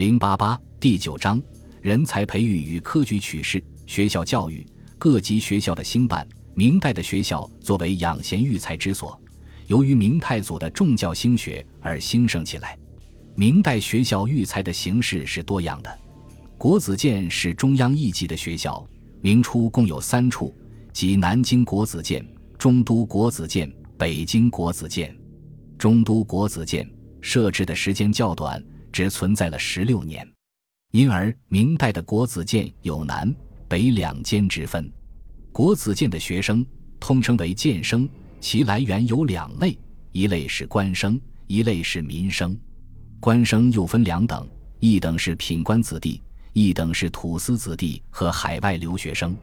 零八八第九章人才培育与科举取士。学校教育各级学校的兴办。明代的学校作为养贤育才之所，由于明太祖的重教兴学而兴盛起来。明代学校育才的形式是多样的。国子监是中央一级的学校，明初共有三处，即南京国子监、中都国子监、北京国子监。中都国子监设置的时间较短，只存在了十六年，因而明代的国子监有南北两间之分。国子监的学生通称为监生，其来源有两类：一类是官生，一类是民生。官生又分两等，一等是品官子弟，一等是土司子弟和海外留学生。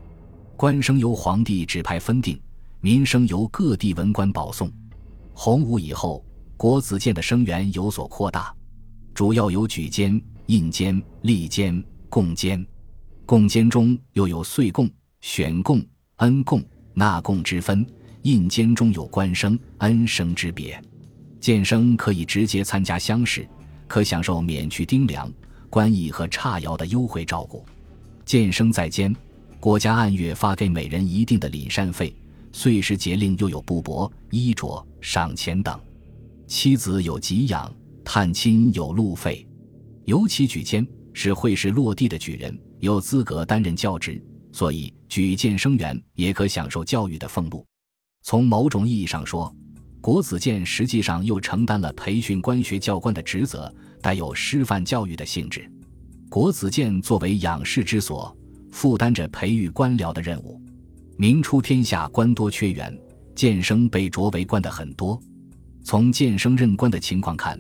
官生由皇帝指派分定，民生由各地文官保送。洪武以后，国子监的生源有所扩大，主要有举监、印监、吏监、贡监。贡监中又有岁贡、选贡。恩贡、纳贡之分，印监中有官生、恩生之别。监生可以直接参加乡试，可享受免去丁粮、官役和差徭的优惠照顾。监生在监，国家按月发给每人一定的礼膳费，岁时节令又有布帛、衣着、赏钱等。妻子有给养，探亲有路费。尤其举荐是会试落地的举人，有资格担任教职。所以，举荐生员也可享受教育的俸禄。从某种意义上说，国子监实际上又承担了培训官学教官的职责，带有师范教育的性质。国子监作为养士之所，负担着培育官僚的任务。明初天下官多缺员，建生被擢为官的很多。从建生任官的情况看，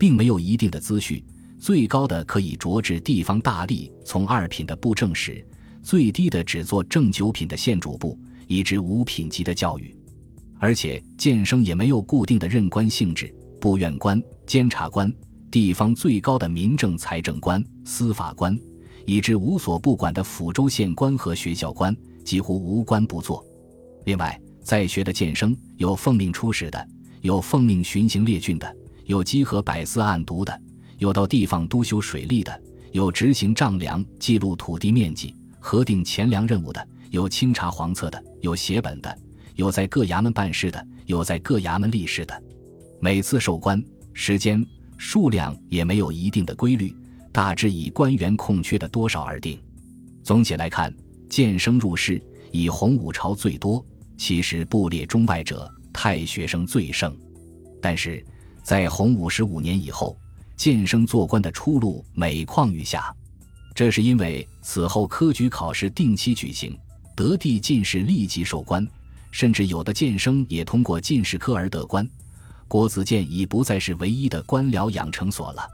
并没有一定的资序，最高的可以擢至地方大吏，从二品的布政使。最低的只做正九品的县主簿，以至五品级的教育，而且建生也没有固定的任官性质，部院官、监察官、地方最高的民政财政官、司法官，以至无所不管的府州县官和学校官，几乎无官不做。另外，在学的建生有奉命出使的，有奉命巡行列郡的，有稽核百司案牍的，有到地方督修水利的，有执行丈量、记录土地面积。核定钱粮任务的，有清查黄册的，有写本的，有在各衙门办事的，有在各衙门立事的。每次授官时间、数量也没有一定的规律，大致以官员空缺的多少而定。总体来看，建生入仕以洪武朝最多，其实部列中外者，太学生最盛。但是在洪武十五年以后，荐生做官的出路每况愈下。这是因为此后科举考试定期举行，得第进士立即授官，甚至有的荐生也通过进士科而得官。国子监已不再是唯一的官僚养成所了。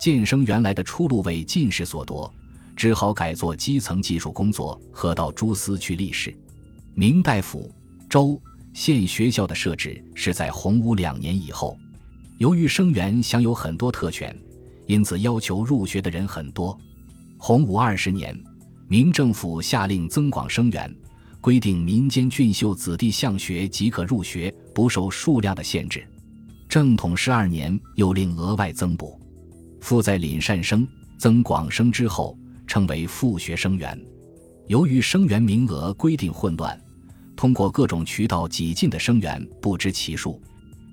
荐生原来的出路为进士所夺，只好改做基层技术工作，和到诸司去立事。明代府、州、县学校的设置是在洪武两年以后，由于生源享有很多特权，因此要求入学的人很多。洪武二十年，明政府下令增广生源，规定民间俊秀子弟向学即可入学，不受数量的限制。正统十二年，又令额外增补。附在廪善生、增广生之后，称为复学生源。由于生源名额规定混乱，通过各种渠道挤进的生源不知其数。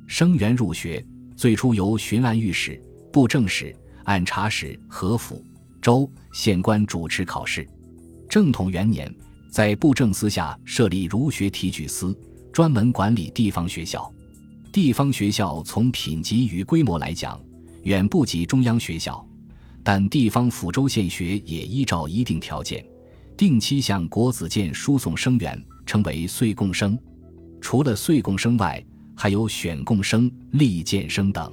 生源入学最初由巡按御史、布政使、按察使、和府。州县官主持考试。正统元年，在布政司下设立儒学提举司，专门管理地方学校。地方学校从品级与规模来讲，远不及中央学校，但地方府州县学也依照一定条件，定期向国子监输送生源，称为岁贡生。除了岁贡生外，还有选贡生、吏荐生等。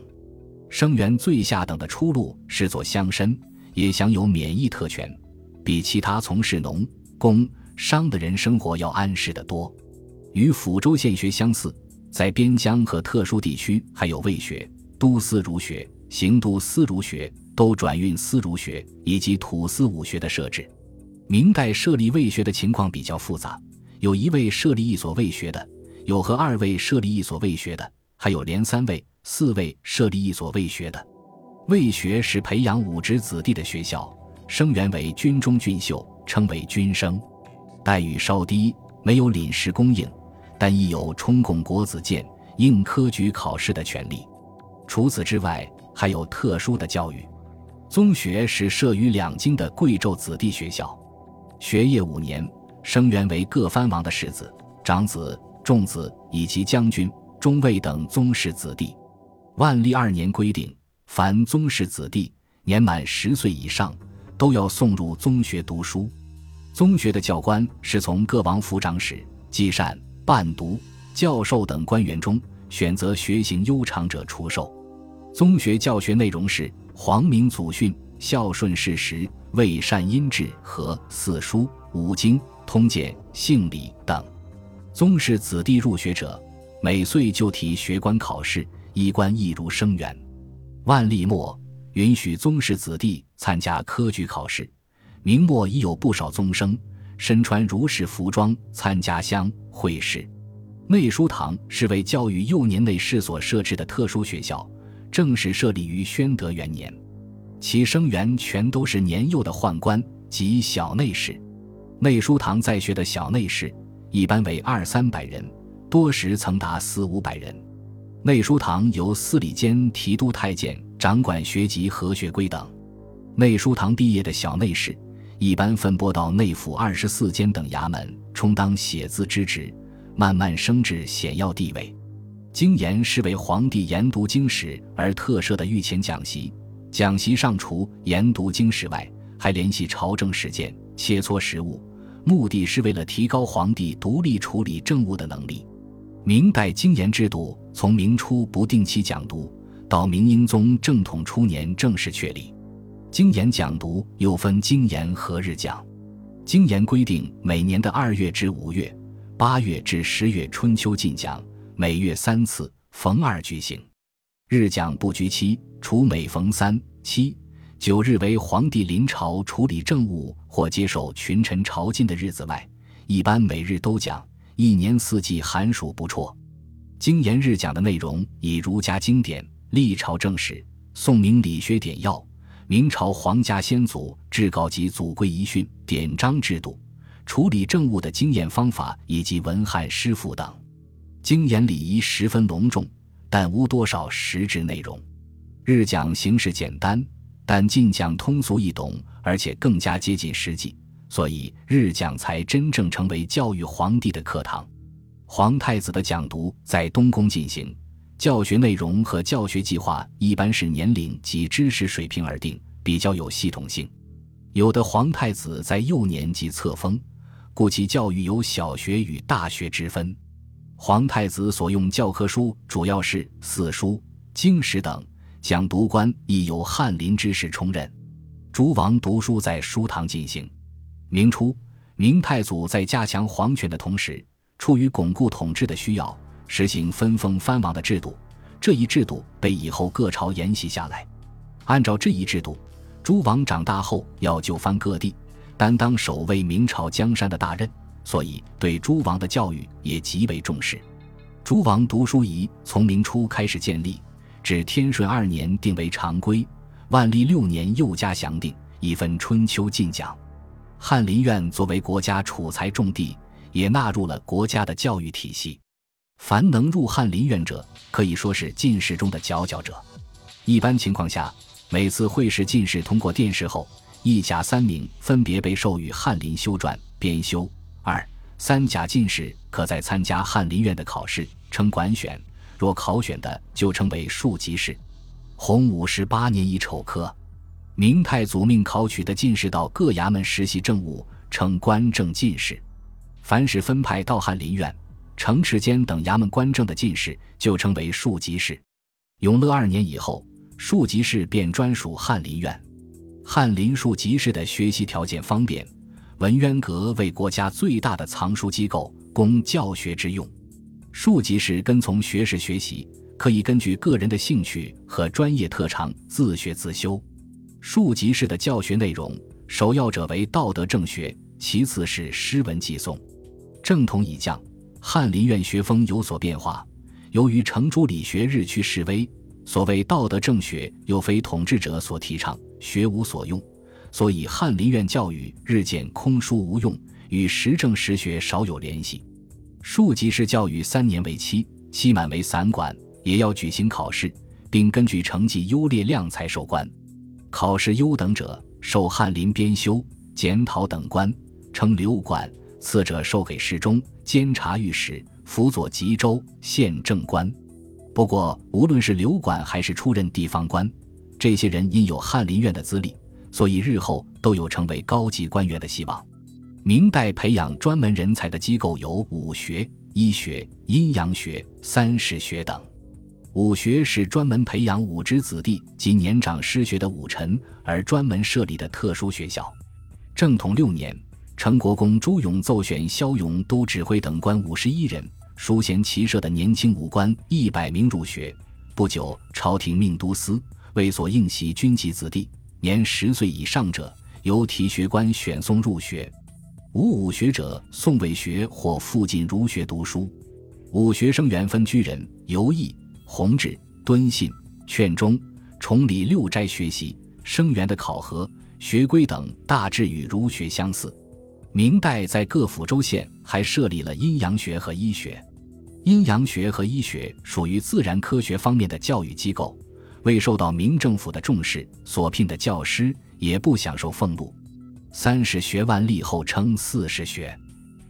生源最下等的出路是做乡绅。也享有免役特权，比其他从事农、工、商的人生活要安适得多。与抚州县学相似，在边疆和特殊地区还有卫学、都司儒学、行都司儒学、都转运司儒学以及土司武学的设置。明代设立卫学的情况比较复杂，有一位设立一所卫学的，有和二位设立一所卫学的，还有连三位、四位设立一所卫学的。卫学是培养武职子弟的学校，生源为军中俊秀，称为军生，待遇稍低，没有领食供应，但亦有充贡国子监、应科举考试的权利。除此之外，还有特殊的教育。宗学是设于两京的贵胄子弟学校，学业五年，生源为各藩王的世子、长子、重子以及将军、中尉等宗室子弟。万历二年规定。凡宗室子弟年满十岁以上，都要送入宗学读书。宗学的教官是从各王府长史、祭善、伴读、教授等官员中选择学行优长者出授。宗学教学内容是皇明祖训、孝顺事实、为善因治和四书、五经、通鉴、性理等。宗室子弟入学者，每岁就提学官考试，衣冠亦如生源。万历末，允许宗室子弟参加科举考试。明末已有不少宗生身穿儒士服装参加乡会试。内书堂是为教育幼年内侍所设置的特殊学校，正式设立于宣德元年。其生源全都是年幼的宦官及小内侍。内书堂在学的小内侍一般为二三百人，多时曾达四五百人。内书堂由司礼监提督太监掌管学籍和学规等。内书堂毕业的小内侍，一般分拨到内府二十四监等衙门，充当写字之职，慢慢升至显要地位。经研是为皇帝研读经史而特设的御前讲席，讲席上除研读经史外，还联系朝政事件，切磋实务，目的是为了提高皇帝独立处理政务的能力。明代经研制度从明初不定期讲读，到明英宗正统初年正式确立。经研讲读又分经研和日讲。经研规定每年的二月至五月、八月至十月春秋进讲，每月三次，逢二举行。日讲不拘期，除每逢三、七、九日为皇帝临朝处理政务或接受群臣朝觐的日子外，一般每日都讲。一年四季寒暑不辍。经研日讲的内容以儒家经典、历朝正史、宋明理学典要、明朝皇家先祖至高级祖规遗训、典章制度、处理政务的经验方法以及文翰诗赋等。经研礼仪十分隆重，但无多少实质内容。日讲形式简单，但进讲通俗易懂，而且更加接近实际。所以日讲才真正成为教育皇帝的课堂。皇太子的讲读在东宫进行，教学内容和教学计划一般是年龄及知识水平而定，比较有系统性。有的皇太子在幼年即册封，故其教育有小学与大学之分。皇太子所用教科书主要是四书、经史等，讲读官亦由翰林之士充任。诸王读书在书堂进行。明初，明太祖在加强皇权的同时，出于巩固统治的需要，实行分封藩王的制度。这一制度被以后各朝沿袭下来。按照这一制度，诸王长大后要就藩各地，担当守卫明朝江山的大任，所以对诸王的教育也极为重视。诸王读书仪从明初开始建立，至天顺二年定为常规，万历六年又加详定，一分春秋进讲。翰林院作为国家储才重地，也纳入了国家的教育体系。凡能入翰林院者，可以说是进士中的佼佼者。一般情况下，每次会试进士通过殿试后，一甲三名分别被授予翰林修撰、编修；二、三甲进士可再参加翰林院的考试，称管选；若考选的，就称为庶吉士。洪武十八年乙丑科。明太祖命考取的进士到各衙门实习政务，称官正进士；凡是分派到翰林院、城池监等衙门官正的进士，就称为庶吉士。永乐二年以后，庶吉士便专属翰林院。翰林庶吉士的学习条件方便，文渊阁为国家最大的藏书机构，供教学之用。庶吉士跟从学士学习，可以根据个人的兴趣和专业特长自学自修。庶吉士的教学内容，首要者为道德正学，其次是诗文寄诵。正统已降，翰林院学风有所变化。由于程朱理学日趋式微，所谓道德正学，又非统治者所提倡，学无所用，所以翰林院教育日渐空疏无用，与实政实学少有联系。庶吉士教育三年为期，期满为散馆，也要举行考试，并根据成绩优劣量才授官。考试优等者，授翰林编修、检讨等官，称留馆；次者授给侍中、监察御史、辅佐吉州县正官。不过，无论是留馆还是出任地方官，这些人因有翰林院的资历，所以日后都有成为高级官员的希望。明代培养专门人才的机构有武学、医学、阴阳学、三史学等。武学是专门培养武职子弟及年长失学的武臣而专门设立的特殊学校。正统六年，成国公朱勇奏选骁勇都指挥等官五十一人。淑贤骑射的年轻武官一百名入学，不久，朝廷命都司为所应袭军籍子弟，年十岁以上者，由提学官选送入学。无武学者，送为学或附近儒学读书。武学生员分居人、游艺、弘治、敦信、劝忠、崇礼六斋学习。生员的考核、学规等大致与儒学相似。明代在各府州县还设立了阴阳学和医学。阴阳学和医学属于自然科学方面的教育机构，未受到明政府的重视，所聘的教师也不享受俸禄。三史学万历后称四史学。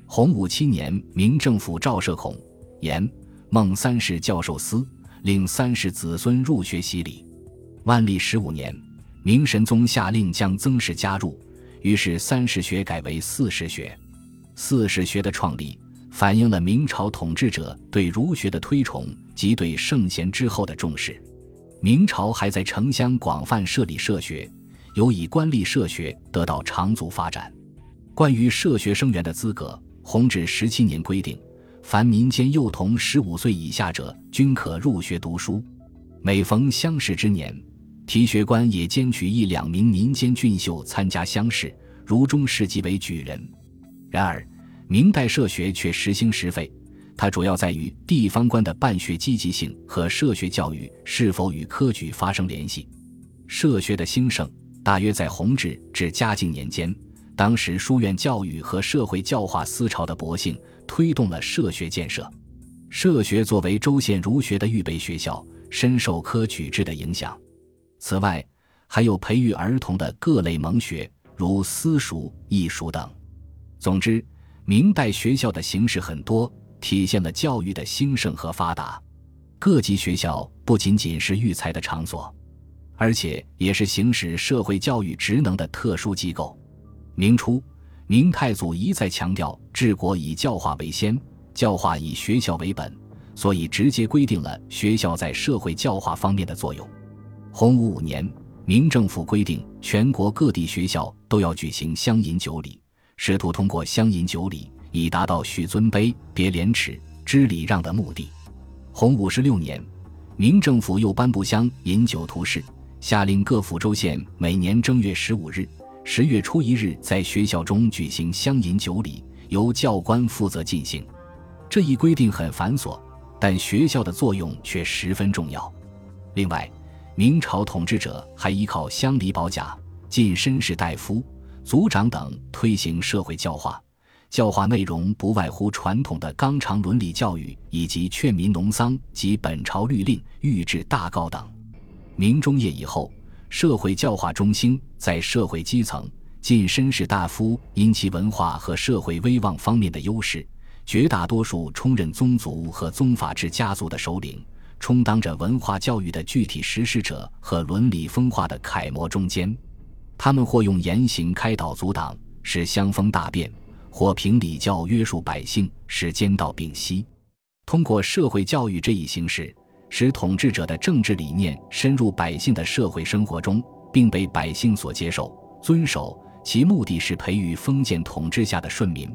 洪武七年，明政府诏设孔、颜、孟三世教授司，令三世子孙入学习礼。万历十五年，明神宗下令将曾氏加入，于是三世学改为四史学。四史学的创立。反映了明朝统治者对儒学的推崇及对圣贤之后的重视。明朝还在城乡广泛设立社学，尤以官吏社学得到长足发展。关于社学生源的资格，弘治十七年规定，凡民间幼童十五岁以下者，均可入学读书。每逢乡试之年，提学官也兼取一两名民间俊秀参加乡试，如中试即为举人。然而。明代社学却时兴时废，它主要在于地方官的办学积极性和社学教育是否与科举发生联系。社学的兴盛大约在弘治至嘉靖年间，当时书院教育和社会教化思潮的勃兴，推动了社学建设。社学作为州县儒学的预备学校，深受科举制的影响。此外，还有培育儿童的各类蒙学，如私塾、艺塾等。总之。明代学校的形式很多，体现了教育的兴盛和发达。各级学校不仅仅是育才的场所，而且也是行使社会教育职能的特殊机构。明初，明太祖一再强调治国以教化为先，教化以学校为本，所以直接规定了学校在社会教化方面的作用。洪武五年，明政府规定全国各地学校都要举行乡饮酒礼。试图通过乡饮酒礼，以达到许尊卑、别廉耻、知礼让的目的。洪武十六年，明政府又颁布乡饮酒图示，下令各府州县每年正月十五日、十月初一日在学校中举行乡饮酒礼，由教官负责进行。这一规定很繁琐，但学校的作用却十分重要。另外，明朝统治者还依靠乡里保甲、进绅士大夫。族长等推行社会教化，教化内容不外乎传统的纲常伦理教育，以及劝民农桑及本朝律令、谕制大告等。明中叶以后，社会教化中心在社会基层，近绅士大夫因其文化和社会威望方面的优势，绝大多数充任宗族和宗法制家族的首领，充当着文化教育的具体实施者和伦理风化的楷模中间。他们或用言行开导阻挡，使乡风大变；或凭礼教约束百姓，使奸盗并息。通过社会教育这一形式，使统治者的政治理念深入百姓的社会生活中，并被百姓所接受、遵守。其目的是培育封建统治下的顺民。